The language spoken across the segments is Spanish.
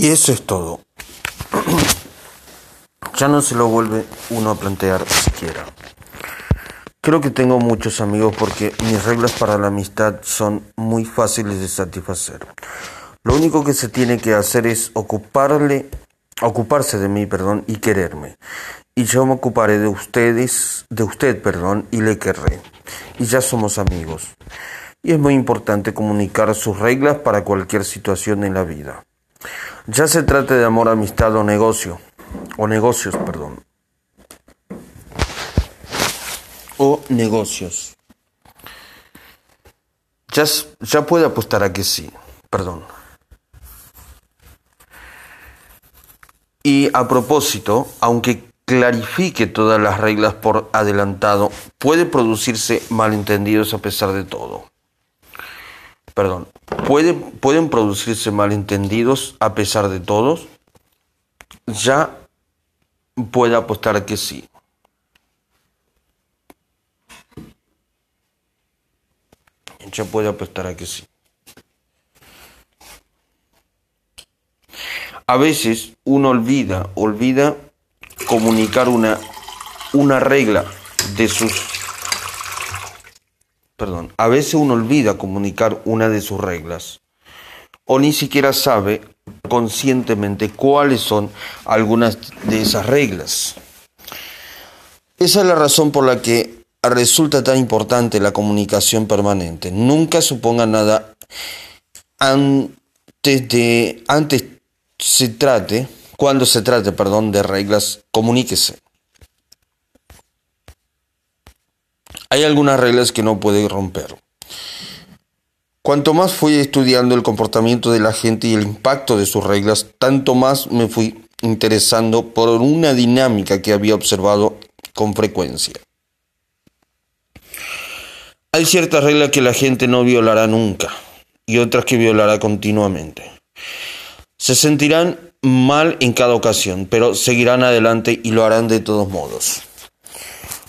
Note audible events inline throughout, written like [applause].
Y eso es todo. [clears throat] ya no se lo vuelve uno a plantear siquiera. Creo que tengo muchos amigos porque mis reglas para la amistad son muy fáciles de satisfacer. Lo único que se tiene que hacer es ocuparle, ocuparse de mí, perdón, y quererme. Y yo me ocuparé de ustedes, de usted, perdón, y le querré. Y ya somos amigos. Y es muy importante comunicar sus reglas para cualquier situación en la vida. Ya se trate de amor, amistad o negocio, o negocios, perdón. o negocios. Ya, ya puede apostar a que sí, perdón. Y a propósito, aunque clarifique todas las reglas por adelantado, puede producirse malentendidos a pesar de todo. Perdón, ¿puede, pueden producirse malentendidos a pesar de todos. Ya puede apostar que sí. ya puede apostar a que sí. A veces uno olvida, olvida comunicar una, una regla de sus... Perdón, a veces uno olvida comunicar una de sus reglas o ni siquiera sabe conscientemente cuáles son algunas de esas reglas. Esa es la razón por la que resulta tan importante la comunicación permanente. Nunca suponga nada antes de antes se trate, cuando se trate, perdón, de reglas, comuníquese. Hay algunas reglas que no puede romper. Cuanto más fui estudiando el comportamiento de la gente y el impacto de sus reglas, tanto más me fui interesando por una dinámica que había observado con frecuencia. Hay ciertas reglas que la gente no violará nunca y otras que violará continuamente. Se sentirán mal en cada ocasión, pero seguirán adelante y lo harán de todos modos.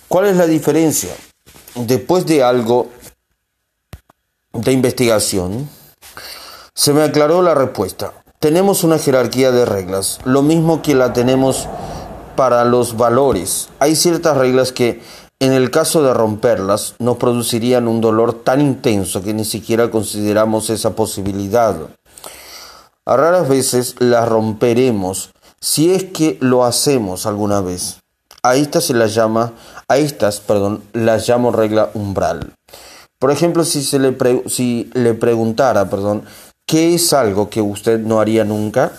¿Cuál es la diferencia? Después de algo de investigación, se me aclaró la respuesta. Tenemos una jerarquía de reglas, lo mismo que la tenemos para los valores. Hay ciertas reglas que en el caso de romperlas, nos producirían un dolor tan intenso que ni siquiera consideramos esa posibilidad. A raras veces las romperemos, si es que lo hacemos alguna vez. A estas se las llama, a estas, perdón, las llamo regla umbral. Por ejemplo, si se le, si le preguntara, perdón, ¿qué es algo que usted no haría nunca?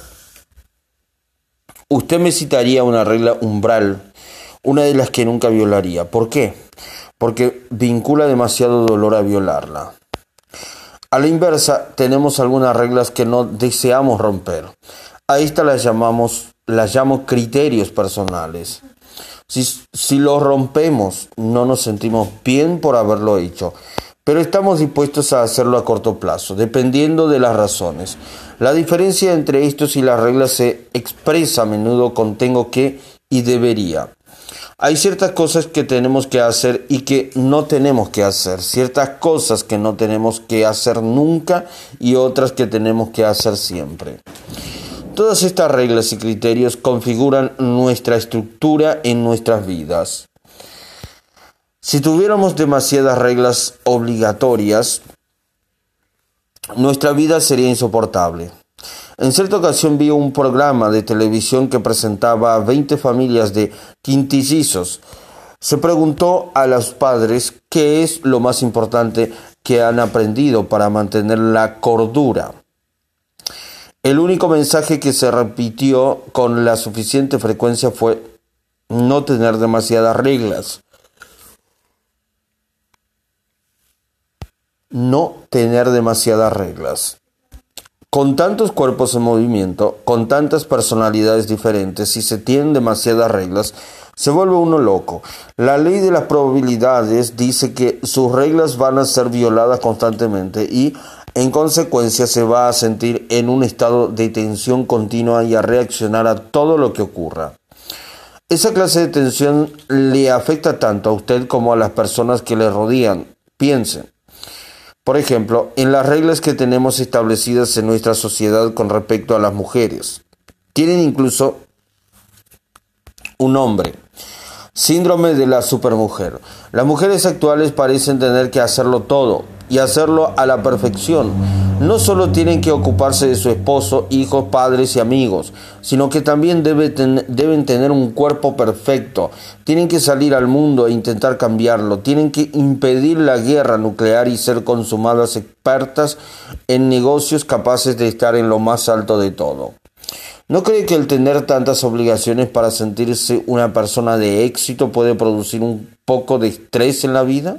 Usted me citaría una regla umbral una de las que nunca violaría. ¿Por qué? Porque vincula demasiado dolor a violarla. A la inversa, tenemos algunas reglas que no deseamos romper. A estas las llamamos, las llamo criterios personales. Si, los rompemos, no nos sentimos bien por haberlo hecho, pero estamos dispuestos a hacerlo a corto plazo, dependiendo de las razones. La diferencia entre estos y las reglas se expresa a menudo con tengo que y debería. Hay ciertas cosas que tenemos que hacer y que no tenemos que hacer, ciertas cosas que no tenemos que hacer nunca y otras que tenemos que hacer siempre. Todas estas reglas y criterios configuran nuestra estructura en nuestras vidas. Si tuviéramos demasiadas reglas obligatorias, nuestra vida sería insoportable. En cierta ocasión vi un programa de televisión que presentaba a 20 familias de quintillizos. Se preguntó a los padres qué es lo más importante que han aprendido para mantener la cordura. El único mensaje que se repitió con la suficiente frecuencia fue no tener demasiadas reglas. No tener demasiadas reglas. Con tantos cuerpos en movimiento, con tantas personalidades diferentes, si se tienen demasiadas reglas, se vuelve uno loco. La ley de las probabilidades dice que sus reglas van a ser violadas constantemente y en consecuencia se va a sentir en un estado de tensión continua y a reaccionar a todo lo que ocurra. Esa clase de tensión le afecta tanto a usted como a las personas que le rodean. Piensen. Por ejemplo, en las reglas que tenemos establecidas en nuestra sociedad con respecto a las mujeres. Tienen incluso un nombre. Síndrome de la supermujer. Las mujeres actuales parecen tener que hacerlo todo y hacerlo a la perfección. No solo tienen que ocuparse de su esposo, hijos, padres y amigos, sino que también deben tener un cuerpo perfecto. Tienen que salir al mundo e intentar cambiarlo. Tienen que impedir la guerra nuclear y ser consumadas expertas en negocios capaces de estar en lo más alto de todo. ¿No cree que el tener tantas obligaciones para sentirse una persona de éxito puede producir un poco de estrés en la vida?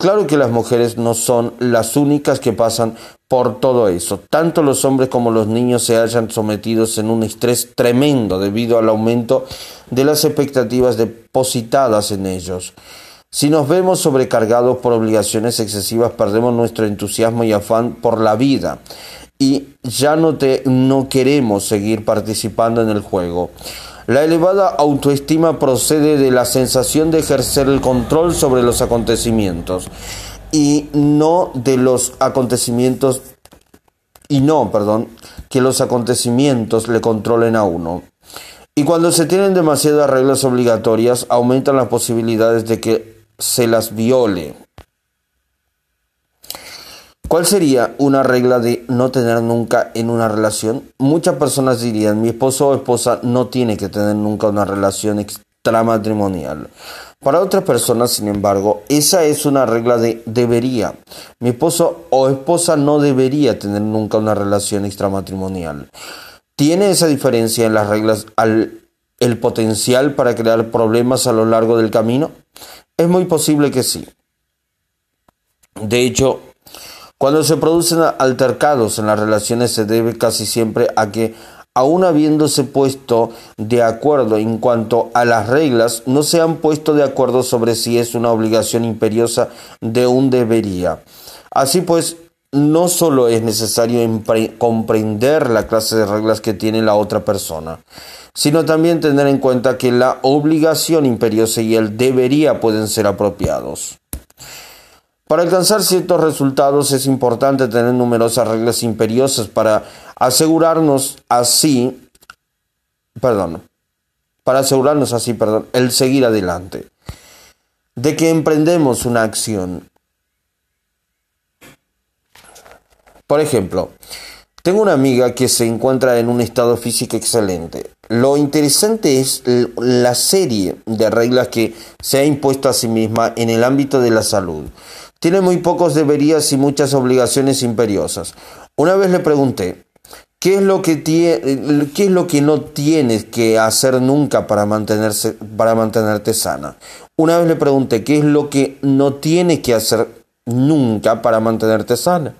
Claro que las mujeres no son las únicas que pasan por todo eso. Tanto los hombres como los niños se hallan sometidos en un estrés tremendo debido al aumento de las expectativas depositadas en ellos. Si nos vemos sobrecargados por obligaciones excesivas, perdemos nuestro entusiasmo y afán por la vida y ya no, te, no queremos seguir participando en el juego. La elevada autoestima procede de la sensación de ejercer el control sobre los acontecimientos y no de los acontecimientos y no, perdón, que los acontecimientos le controlen a uno. Y cuando se tienen demasiadas reglas obligatorias, aumentan las posibilidades de que se las viole. ¿Cuál sería una regla de no tener nunca en una relación? Muchas personas dirían, mi esposo o esposa no tiene que tener nunca una relación extramatrimonial. Para otras personas, sin embargo, esa es una regla de debería. Mi esposo o esposa no debería tener nunca una relación extramatrimonial. ¿Tiene esa diferencia en las reglas el potencial para crear problemas a lo largo del camino? Es muy posible que sí. De hecho, cuando se producen altercados en las relaciones se debe casi siempre a que, aun habiéndose puesto de acuerdo en cuanto a las reglas, no se han puesto de acuerdo sobre si es una obligación imperiosa de un debería. Así pues, no solo es necesario comprender la clase de reglas que tiene la otra persona, sino también tener en cuenta que la obligación imperiosa y el debería pueden ser apropiados. Para alcanzar ciertos resultados es importante tener numerosas reglas imperiosas para asegurarnos así, perdón, para asegurarnos así, perdón, el seguir adelante, de que emprendemos una acción. Por ejemplo, tengo una amiga que se encuentra en un estado físico excelente. Lo interesante es la serie de reglas que se ha impuesto a sí misma en el ámbito de la salud. Tiene muy pocos deberías y muchas obligaciones imperiosas. Una vez le pregunté, ¿qué es lo que, tiene, qué es lo que no tienes que hacer nunca para, mantenerse, para mantenerte sana? Una vez le pregunté, ¿qué es lo que no tienes que hacer nunca para mantenerte sana?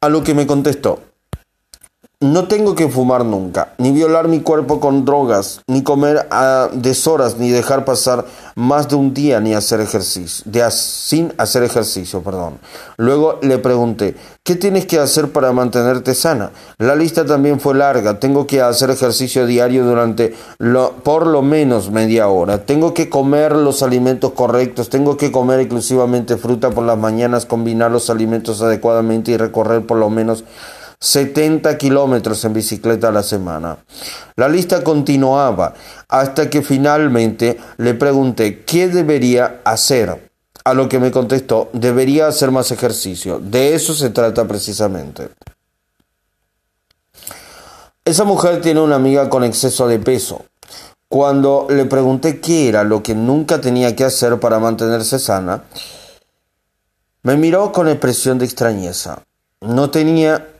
A lo que me contestó, no tengo que fumar nunca, ni violar mi cuerpo con drogas, ni comer a deshoras, ni dejar pasar más de un día ni hacer ejercicio, de, sin hacer ejercicio, perdón. Luego le pregunté, ¿qué tienes que hacer para mantenerte sana? La lista también fue larga. Tengo que hacer ejercicio diario durante lo, por lo menos media hora. Tengo que comer los alimentos correctos. Tengo que comer exclusivamente fruta por las mañanas, combinar los alimentos adecuadamente y recorrer por lo menos 70 kilómetros en bicicleta a la semana. La lista continuaba hasta que finalmente le pregunté qué debería hacer. A lo que me contestó, debería hacer más ejercicio. De eso se trata precisamente. Esa mujer tiene una amiga con exceso de peso. Cuando le pregunté qué era lo que nunca tenía que hacer para mantenerse sana, me miró con expresión de extrañeza. No tenía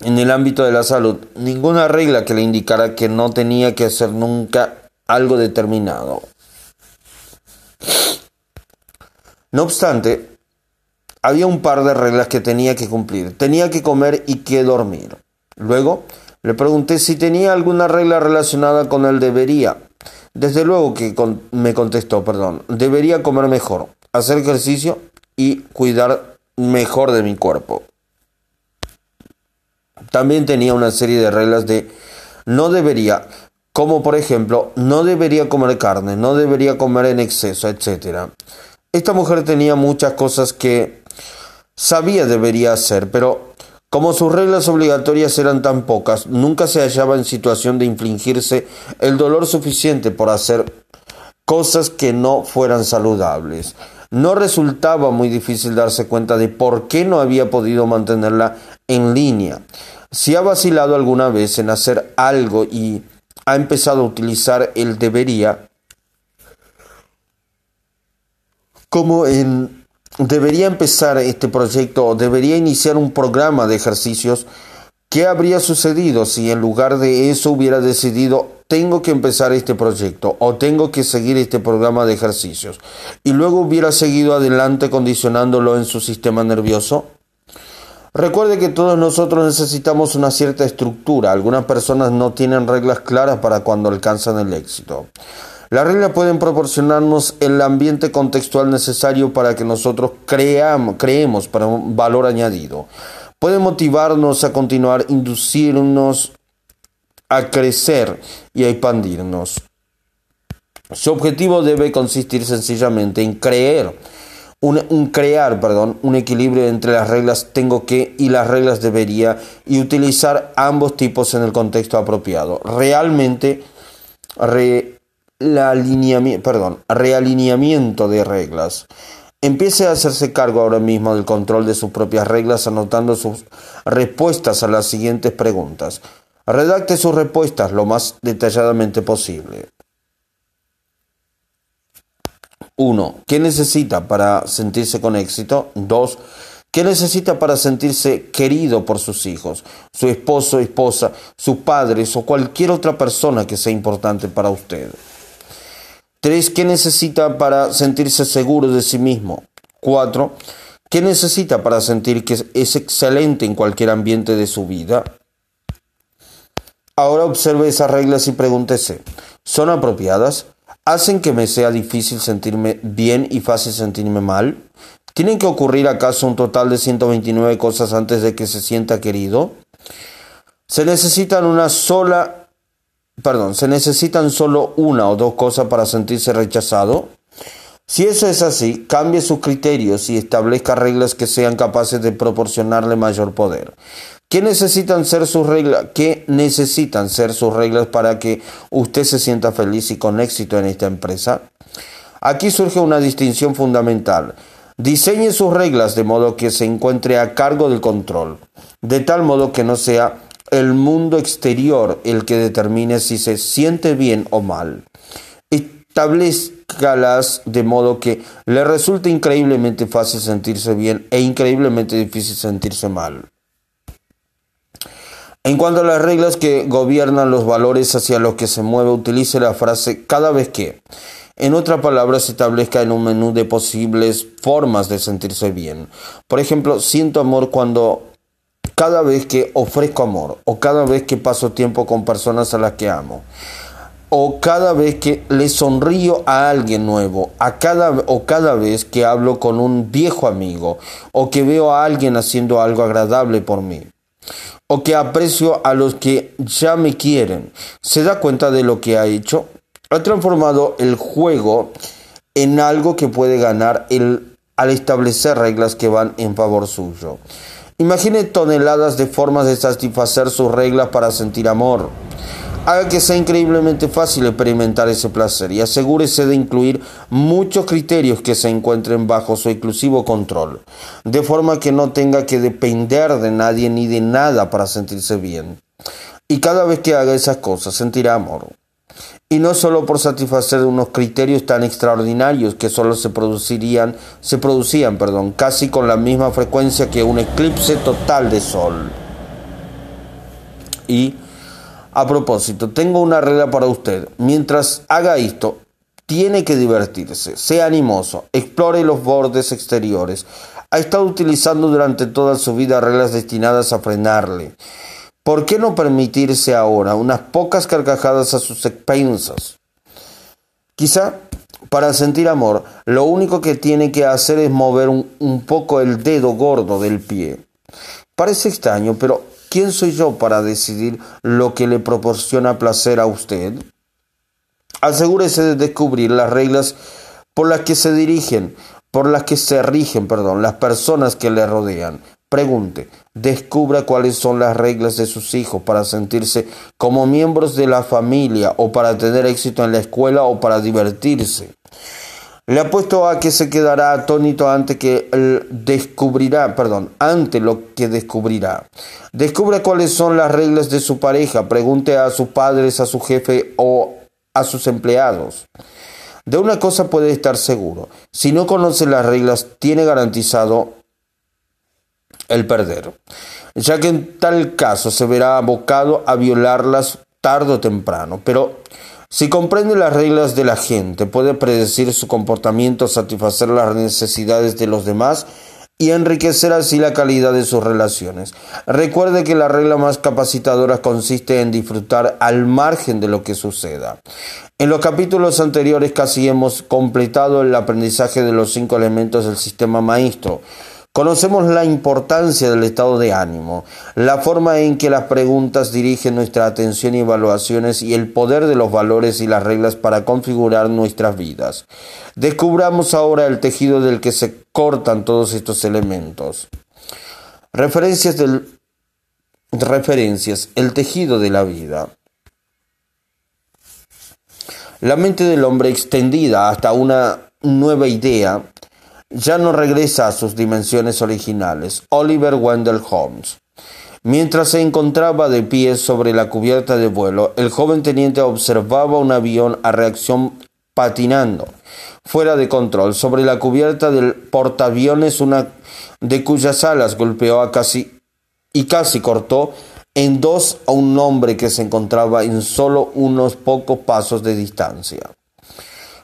en el ámbito de la salud ninguna regla que le indicara que no tenía que hacer nunca algo determinado. No obstante, había un par de reglas que tenía que cumplir. Tenía que comer y que dormir. Luego le pregunté si tenía alguna regla relacionada con el debería. Desde luego que me contestó, perdón, debería comer mejor, hacer ejercicio y cuidar mejor de mi cuerpo. También tenía una serie de reglas de no debería, como por ejemplo, no debería comer carne, no debería comer en exceso, etc. Esta mujer tenía muchas cosas que sabía debería hacer, pero Como sus reglas obligatorias eran tan pocas, nunca se hallaba en situación de infligirse el dolor suficiente por hacer cosas que no fueran saludables. No resultaba muy difícil darse cuenta de por qué no había podido mantenerla en línea. Si ha vacilado alguna vez en hacer algo y ha empezado a utilizar el debería como en debería empezar este proyecto o debería iniciar un programa de ejercicios, ¿qué habría sucedido si en lugar de eso hubiera decidido tengo que empezar este proyecto o tengo que seguir este programa de ejercicios y luego hubiera seguido adelante condicionándolo en su sistema nervioso? Recuerde que todos nosotros necesitamos una cierta estructura. Algunas personas no tienen reglas claras para cuando alcanzan el éxito. Las reglas pueden proporcionarnos el ambiente contextual necesario para que nosotros creamos, creemos para un valor añadido. Pueden motivarnos a continuar, inducirnos a crecer y a expandirnos. Su objetivo debe consistir sencillamente en creer, un, crear, perdón, un equilibrio entre las reglas tengo que y las reglas debería y utilizar ambos tipos en el contexto apropiado. Realmente, perdón, realineamiento de reglas. Empiece a hacerse cargo ahora mismo del control de sus propias reglas anotando sus respuestas a las siguientes preguntas. Redacte sus respuestas lo más detalladamente posible. 1. ¿Qué necesita para sentirse con éxito? 2. ¿Qué necesita para sentirse querido por sus hijos, su esposo, esposa, sus padres o cualquier otra persona que sea importante para usted? 3. ¿Qué necesita para sentirse seguro de sí mismo? 4. ¿Qué necesita para sentir que es excelente en cualquier ambiente de su vida? Ahora observe esas reglas y pregúntese, ¿son apropiadas? ¿Hacen que me sea difícil sentirme bien y fácil sentirme mal? ¿Tienen que ocurrir acaso un total de 129 cosas antes de que se sienta querido? ¿Se necesitan una sola, perdón, se necesitan solo una o dos cosas para sentirse rechazado? Si eso es así, cambie sus criterios y establezca reglas que sean capaces de proporcionarle mayor poder. ¿Qué necesitan ser sus reglas? ¿Qué necesitan ser sus reglas para que usted se sienta feliz y con éxito en esta empresa? Aquí surge una distinción fundamental. Diseñe sus reglas de modo que se encuentre a cargo del control, de tal modo que no sea el mundo exterior el que determine si se siente bien o mal. Establezcalas de modo que le resulte increíblemente fácil sentirse bien e increíblemente difícil sentirse mal. En cuanto a las reglas que gobiernan los valores hacia los que se mueve, utilice la frase cada vez que. En otras palabras, se establezca en un menú de posibles formas de sentirse bien. Por ejemplo, siento amor cuando cada vez que ofrezco amor, o cada vez que paso tiempo con personas a las que amo, o cada vez que le sonrío a alguien nuevo, a cada, o cada vez que hablo con un viejo amigo, o que veo a alguien haciendo algo agradable por mí o que aprecio a los que ya me quieren. ¿Se da cuenta de lo que ha hecho? Ha transformado el juego en algo que puede ganar el, al establecer reglas que van en favor suyo. Imagine toneladas de formas de satisfacer sus reglas para sentir amor haga que sea increíblemente fácil experimentar ese placer y asegúrese de incluir muchos criterios que se encuentren bajo su exclusivo control, de forma que no tenga que depender de nadie ni de nada para sentirse bien. Y cada vez que haga esas cosas sentirá amor. Y no solo por satisfacer unos criterios tan extraordinarios que solo se producirían, se producían, perdón, casi con la misma frecuencia que un eclipse total de sol. Y a propósito, tengo una regla para usted. Mientras haga esto, tiene que divertirse, sea animoso, explore los bordes exteriores. Ha estado utilizando durante toda su vida reglas destinadas a frenarle. ¿Por qué no permitirse ahora unas pocas carcajadas a sus expensas? Quizá para sentir amor, lo único que tiene que hacer es mover un, un poco el dedo gordo del pie. Parece extraño, pero ¿Quién soy yo para decidir lo que le proporciona placer a usted? Asegúrese de descubrir las reglas por las que se dirigen, por las que se rigen, perdón, las personas que le rodean. Pregunte, descubra cuáles son las reglas de sus hijos para sentirse como miembros de la familia o para tener éxito en la escuela o para divertirse. Le apuesto a que se quedará atónito ante que descubrirá, perdón, ante lo que descubrirá. Descubra cuáles son las reglas de su pareja, pregunte a sus padres, a su jefe o a sus empleados. De una cosa puede estar seguro, si no conoce las reglas, tiene garantizado el perder, ya que en tal caso se verá abocado a violarlas tarde o temprano, pero si comprende las reglas de la gente, puede predecir su comportamiento, satisfacer las necesidades de los demás y enriquecer así la calidad de sus relaciones. Recuerde que la regla más capacitadora consiste en disfrutar al margen de lo que suceda. En los capítulos anteriores casi hemos completado el aprendizaje de los cinco elementos del sistema maestro. Conocemos la importancia del estado de ánimo, la forma en que las preguntas dirigen nuestra atención y evaluaciones y el poder de los valores y las reglas para configurar nuestras vidas. Descubramos ahora el tejido del que se cortan todos estos elementos. Referencias del referencias, el tejido de la vida. La mente del hombre extendida hasta una nueva idea ya no regresa a sus dimensiones originales. Oliver Wendell Holmes. Mientras se encontraba de pie sobre la cubierta de vuelo, el joven teniente observaba un avión a reacción patinando fuera de control sobre la cubierta del portaaviones, una de cuyas alas golpeó a casi y casi cortó en dos a un hombre que se encontraba en solo unos pocos pasos de distancia.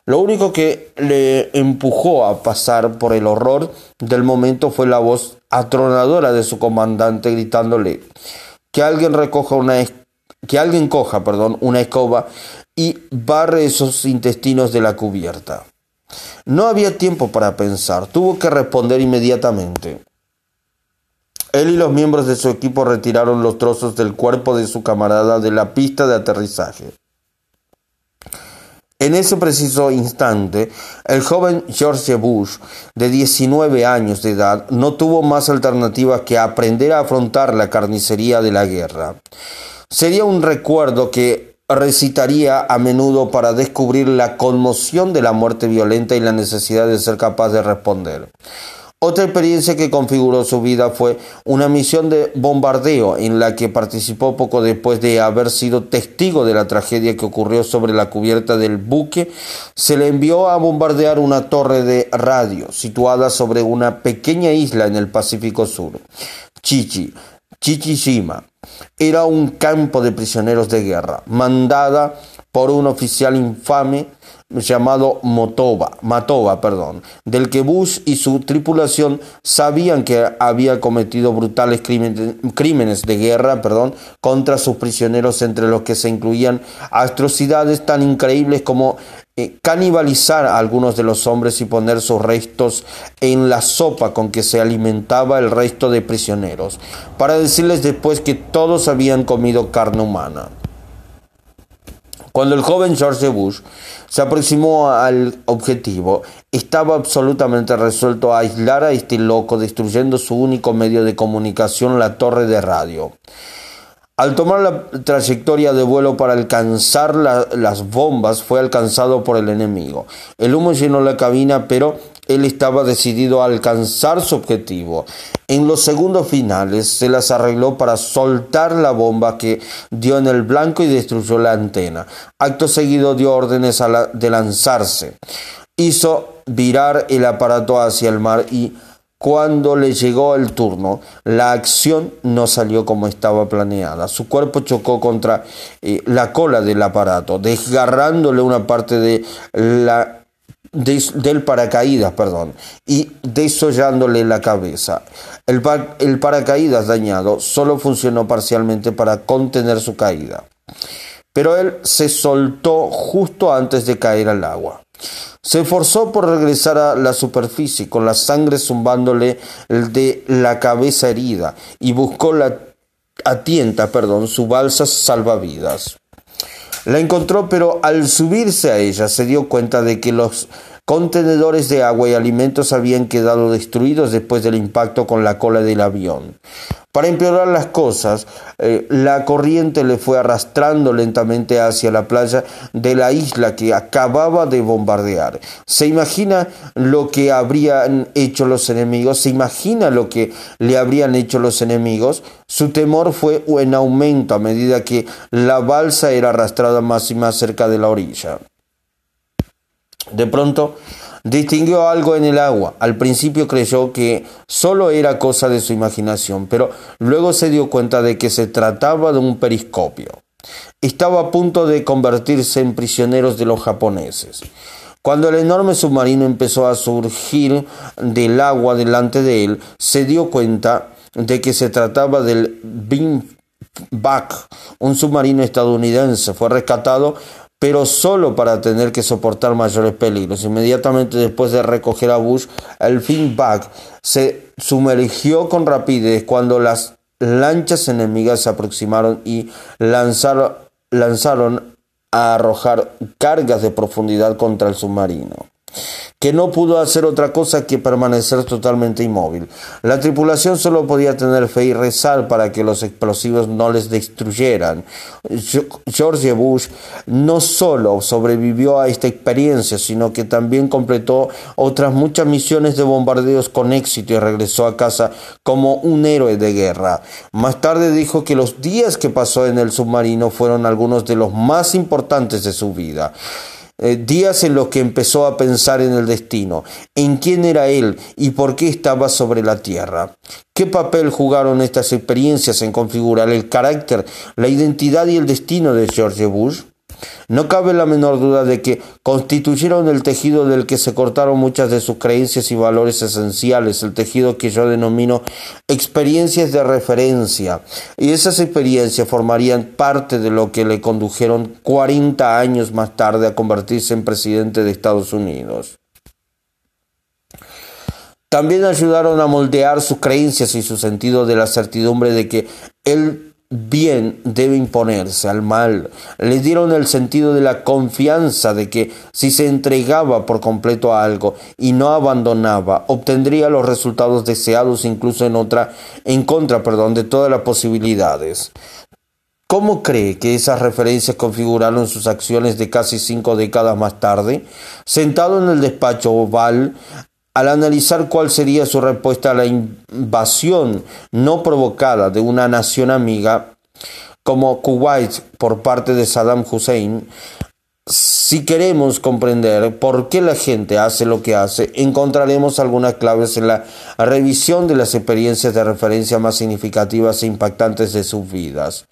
Lo único que le empujó a pasar por el horror del momento fue la voz atronadora de su comandante gritándole que alguien recoja una que alguien coja, perdón, una escoba y barre esos intestinos de la cubierta. No había tiempo para pensar, tuvo que responder inmediatamente. Él y los miembros de su equipo retiraron los trozos del cuerpo de su camarada de la pista de aterrizaje. En ese preciso instante, el joven George Bush, de 19 años de edad, no tuvo más alternativa que aprender a afrontar la carnicería de la guerra. Sería un recuerdo que recitaría a menudo para descubrir la conmoción de la muerte violenta y la necesidad de ser capaz de responder. Otra experiencia que configuró su vida fue una misión de bombardeo en la que participó poco después de haber sido testigo de la tragedia que ocurrió sobre la cubierta del buque. Se le envió a bombardear una torre de radio situada sobre una pequeña isla en el Pacífico Sur. Chichi, Chichishima, era un campo de prisioneros de guerra, mandada por un oficial infame llamado Motoba, Matoba, perdón, del que Bush y su tripulación sabían que había cometido brutales crímenes, de guerra perdón, contra sus prisioneros, entre los que se incluían atrocidades tan increíbles como eh, canibalizar a algunos de los hombres y poner sus restos en la sopa con que se alimentaba el resto de prisioneros, para decirles después que todos habían comido carne humana. Cuando el joven George Bush se aproximó al objetivo, estaba absolutamente resuelto a aislar a este loco, destruyendo su único medio de comunicación, la torre de radio. Al tomar la trayectoria de vuelo para alcanzar las bombas, fue alcanzado por el enemigo. El humo llenó la cabina, pero él estaba decidido a alcanzar su objetivo. En los segundos finales se las arregló para soltar la bomba que dio en el blanco y destruyó la antena. Acto seguido dio órdenes de lanzarse. Hizo virar el aparato hacia el mar y cuando le llegó el turno, la acción no salió como estaba planeada. Su cuerpo chocó contra eh, la cola del aparato, desgarrándole una parte de la del paracaídas, perdón, y desollándole la cabeza. El, paracaídas dañado solo funcionó parcialmente para contener su caída, pero él se soltó justo antes de caer al agua. Se esforzó por regresar a la superficie con la sangre zumbándole de la cabeza herida y buscó la a perdón, su balsa salvavidas. La encontró, pero al subirse a ella se dio cuenta de que los Contenedores de agua y alimentos habían quedado destruidos después del impacto con la cola del avión. Para empeorar las cosas, eh, la corriente le fue arrastrando lentamente hacia la playa de la isla que acababa de bombardear. ¿Se imagina lo que habrían hecho los enemigos? ¿Se imagina lo que le habrían hecho los enemigos? Su temor fue en aumento a medida que la balsa era arrastrada más y más cerca de la orilla. De pronto, distinguió algo en el agua. Al principio creyó que solo era cosa de su imaginación, pero luego se dio cuenta de que se trataba de un periscopio. Estaba a punto de convertirse en prisioneros de los japoneses. Cuando el enorme submarino empezó a surgir del agua delante de él, se dio cuenta de que se trataba del Back, un submarino estadounidense. Fue rescatado pero solo para tener que soportar mayores peligros. Inmediatamente después de recoger a Bush, el Finback se sumergió con rapidez cuando las lanchas enemigas se aproximaron y lanzaron, lanzaron a arrojar cargas de profundidad contra el submarino que no pudo hacer otra cosa que permanecer totalmente inmóvil. La tripulación solo podía tener fe y rezar para que los explosivos no les destruyeran. George Bush no solo sobrevivió a esta experiencia, sino que también completó otras muchas misiones de bombardeos con éxito y regresó a casa como un héroe de guerra. Más tarde dijo que los días que pasó en el submarino fueron algunos de los más importantes de su vida. Eh, días en los que empezó a pensar en el destino, en quién era él y por qué estaba sobre la tierra. ¿Qué papel jugaron estas experiencias en configurar el carácter, la identidad y el destino de George Bush? No cabe la menor duda de que constituyeron el tejido del que se cortaron muchas de sus creencias y valores esenciales, el tejido que yo denomino experiencias de referencia. Y esas experiencias formarían parte de lo que le condujeron 40 años más tarde a convertirse en presidente de Estados Unidos. También ayudaron a moldear sus creencias y su sentido de la certidumbre de que él bien debe imponerse al mal. Le dieron el sentido de la confianza de que si se entregaba por completo a algo y no abandonaba, obtendría los resultados deseados incluso en otra en contra, perdón, de todas las posibilidades. ¿Cómo cree que esas referencias configuraron sus acciones de casi cinco décadas más tarde? Sentado en el despacho oval, al analizar cuál sería su respuesta a la invasión no provocada de una nación amiga como Kuwait por parte de Saddam Hussein, si queremos comprender por qué la gente hace lo que hace, encontraremos algunas claves en la revisión de las experiencias de referencia más significativas e impactantes de sus vidas.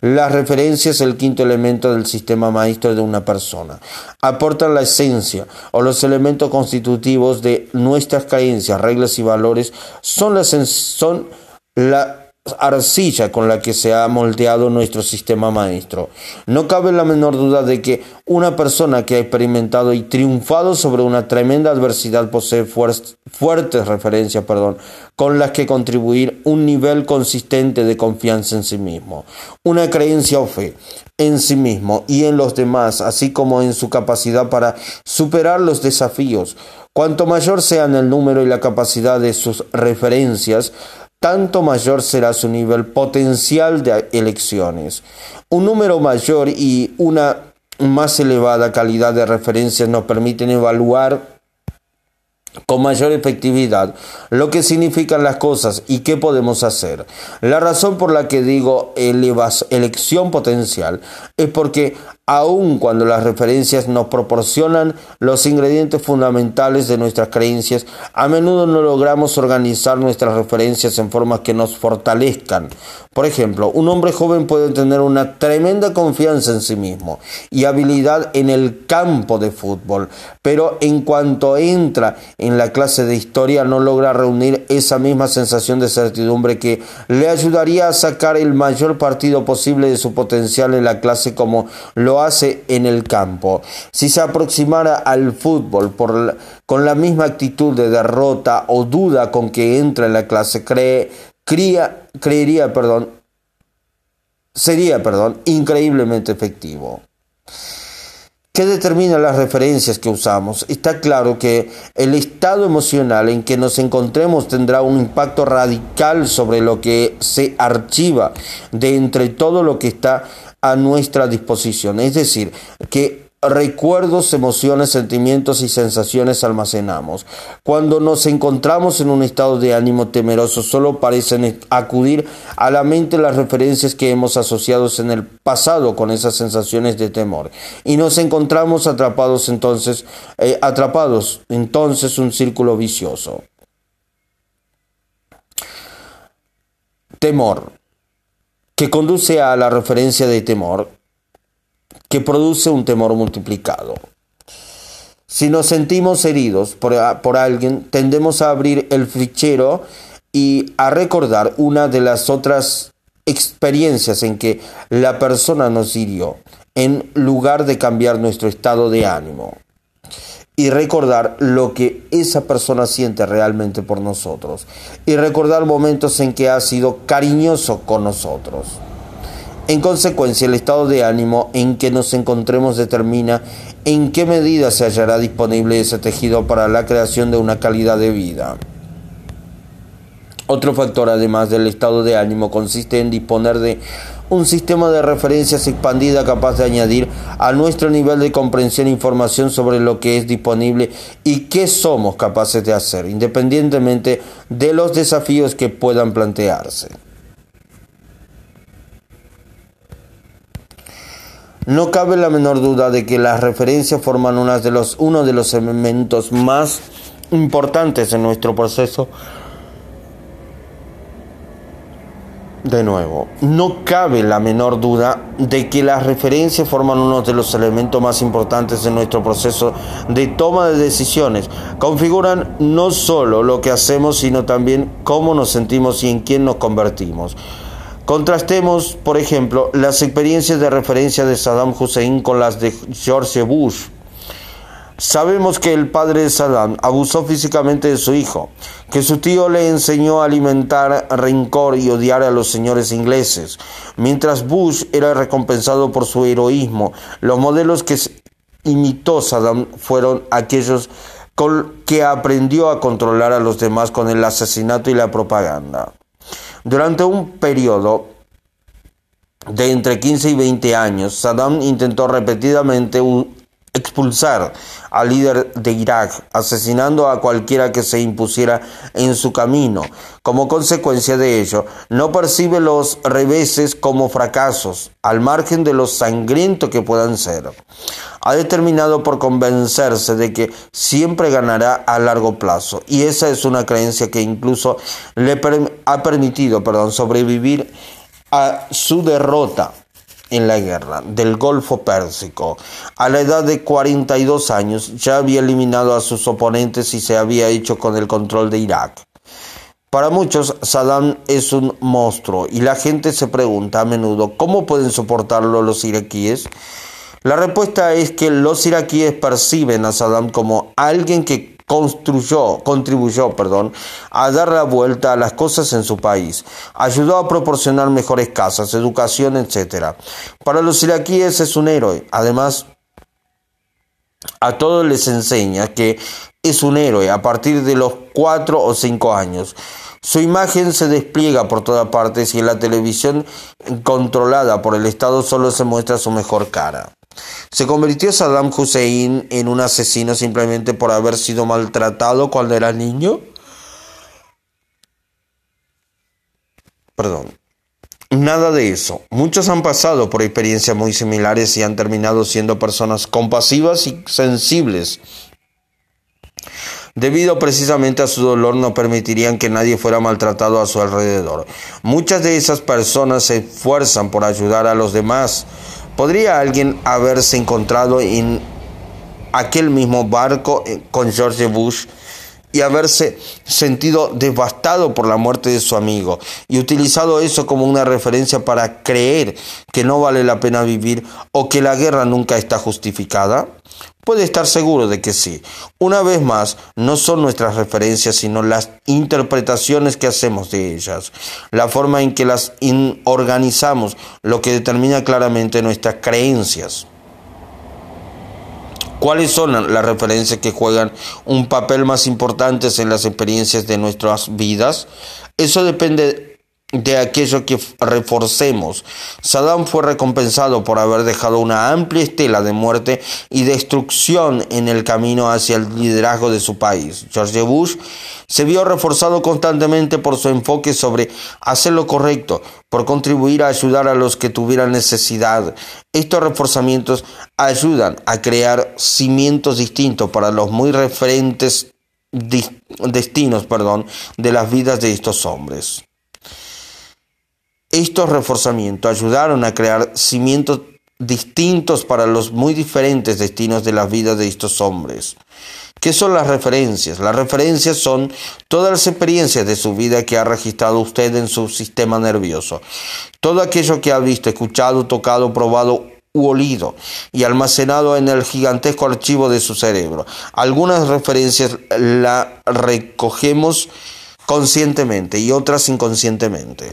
Las referencias, el quinto elemento del sistema maestro de una persona, aportan la esencia o los elementos constitutivos de nuestras creencias, reglas y valores, son, las, son la arcilla con la que se ha moldeado nuestro sistema maestro. No cabe la menor duda de que una persona que ha experimentado y triunfado sobre una tremenda adversidad posee fuertes referencias perdón, con las que contribuir un nivel consistente de confianza en sí mismo, una creencia o fe en sí mismo y en los demás, así como en su capacidad para superar los desafíos. Cuanto mayor sean el número y la capacidad de sus referencias, tanto mayor será su nivel potencial de elecciones. Un número mayor y una más elevada calidad de referencias nos permiten evaluar con mayor efectividad lo que significan las cosas y qué podemos hacer. La razón por la que digo elección potencial es porque aun cuando las referencias nos proporcionan los ingredientes fundamentales de nuestras creencias, a menudo no logramos organizar nuestras referencias en formas que nos fortalezcan. Por ejemplo, un hombre joven puede tener una tremenda confianza en sí mismo y habilidad en el campo de fútbol, pero en cuanto entra en la clase de historia no logra reunir esa misma sensación de certidumbre que le ayudaría a sacar el mayor partido posible de su potencial en la clase como lo hace en el campo. Si se aproximara al fútbol con la misma actitud de derrota o duda con que entra en la clase, cree, creería, perdón, sería, perdón, increíblemente efectivo. ¿Qué determina las referencias que usamos? Está claro que el estado emocional en que nos encontremos tendrá un impacto radical sobre lo que se archiva de entre todo lo que está a nuestra disposición. Es decir, que recuerdos, emociones, sentimientos y sensaciones almacenamos. Cuando nos encontramos en un estado de ánimo temeroso, solo parecen acudir a la mente las referencias que hemos asociado en el pasado con esas sensaciones de temor. Y nos encontramos atrapados entonces, eh, atrapados entonces un círculo vicioso. Temor, que conduce a la referencia de temor, que produce un temor multiplicado. Si nos sentimos heridos por, por, alguien, tendemos a abrir el fichero y a recordar una de las otras experiencias en que la persona nos hirió, en lugar de cambiar nuestro estado de ánimo. Y recordar lo que esa persona siente realmente por nosotros. Y recordar momentos en que ha sido cariñoso con nosotros. En consecuencia, el estado de ánimo en que nos encontremos determina en qué medida se hallará disponible ese tejido para la creación de una calidad de vida. Otro factor, además del estado de ánimo, consiste en disponer de un sistema de referencias expandida capaz de añadir a nuestro nivel de comprensión información sobre lo que es disponible y qué somos capaces de hacer, independientemente de los desafíos que puedan plantearse. No cabe la menor duda de que las referencias forman uno de los, uno de los elementos más importantes en nuestro proceso. De nuevo, no cabe la menor duda de que las referencias forman uno de los elementos más importantes en nuestro proceso de toma de decisiones. Configuran no solo lo que hacemos, sino también cómo nos sentimos y en quién nos convertimos. Contrastemos, por ejemplo, las experiencias de referencia de Saddam Hussein con las de George Bush. Sabemos que el padre de Saddam abusó físicamente de su hijo, que su tío le enseñó a alimentar rencor y odiar a los señores ingleses, mientras Bush era recompensado por su heroísmo. Los modelos que imitó Saddam fueron aquellos que aprendió a controlar a los demás con el asesinato y la propaganda. Durante un periodo de entre 15 y 20 años, Saddam intentó repetidamente expulsar al líder de Irak, asesinando a cualquiera que se impusiera en su camino. Como consecuencia de ello, no percibe los reveses como fracasos, al margen de lo sangriento que puedan ser. Ha determinado por convencerse de que siempre ganará a largo plazo, y esa es una creencia que incluso le ha permitido perdón, sobrevivir a su derrota en la guerra del Golfo Pérsico. A la edad de 42 años ya había eliminado a sus oponentes y se había hecho con el control de Irak. Para muchos, Saddam es un monstruo y la gente se pregunta a menudo cómo pueden soportarlo los iraquíes. La respuesta es que los iraquíes perciben a Saddam como alguien que construyó, contribuyó perdón, a dar la vuelta a las cosas en su país. Ayudó a proporcionar mejores casas, educación, etc. Para los iraquíes es un héroe. Además, a todos les enseña que es un héroe a partir de los cuatro o cinco años. Su imagen se despliega por todas partes y en la televisión controlada por el Estado solo se muestra su mejor cara. ¿Se convirtió Saddam Hussein en un asesino simplemente por haber sido maltratado cuando era niño? Perdón. Nada de eso. Muchos han pasado por experiencias muy similares y han terminado siendo personas compasivas y sensibles. Debido precisamente a su dolor no permitirían que nadie fuera maltratado a su alrededor. Muchas de esas personas se esfuerzan por ayudar a los demás, ¿Podría alguien haberse encontrado en aquel mismo barco eh, con George Bush y haberse sentido devastado por la muerte de su amigo y utilizado eso como una referencia para creer que no vale la pena vivir o que la guerra nunca está justificada? Puede estar seguro de que sí. Una vez más, no son nuestras referencias, sino las interpretaciones que hacemos de ellas, la forma en que las organizamos, lo que determina claramente nuestras creencias. ¿Cuáles son las referencias que juegan un papel más importante en las experiencias de nuestras vidas? Eso depende de aquello que reforcemos. Saddam fue recompensado por haber dejado una amplia estela de muerte y destrucción en el camino hacia el liderazgo de su país. George Bush se vio reforzado constantemente por su enfoque sobre hacer lo correcto, por contribuir a ayudar a los que tuvieran necesidad. Estos reforzamientos ayudan a crear cimientos distintos para los muy referentes destinos perdón, de las vidas de estos hombres. Estos reforzamientos ayudaron a crear cimientos distintos para los muy diferentes destinos de las vidas de estos hombres. ¿Qué son las referencias? Las referencias son todas las experiencias de su vida que ha registrado usted en su sistema nervioso. Todo aquello que ha visto, escuchado, tocado, probado u olido y almacenado en el gigantesco archivo de su cerebro. Algunas referencias las recogemos conscientemente y otras inconscientemente.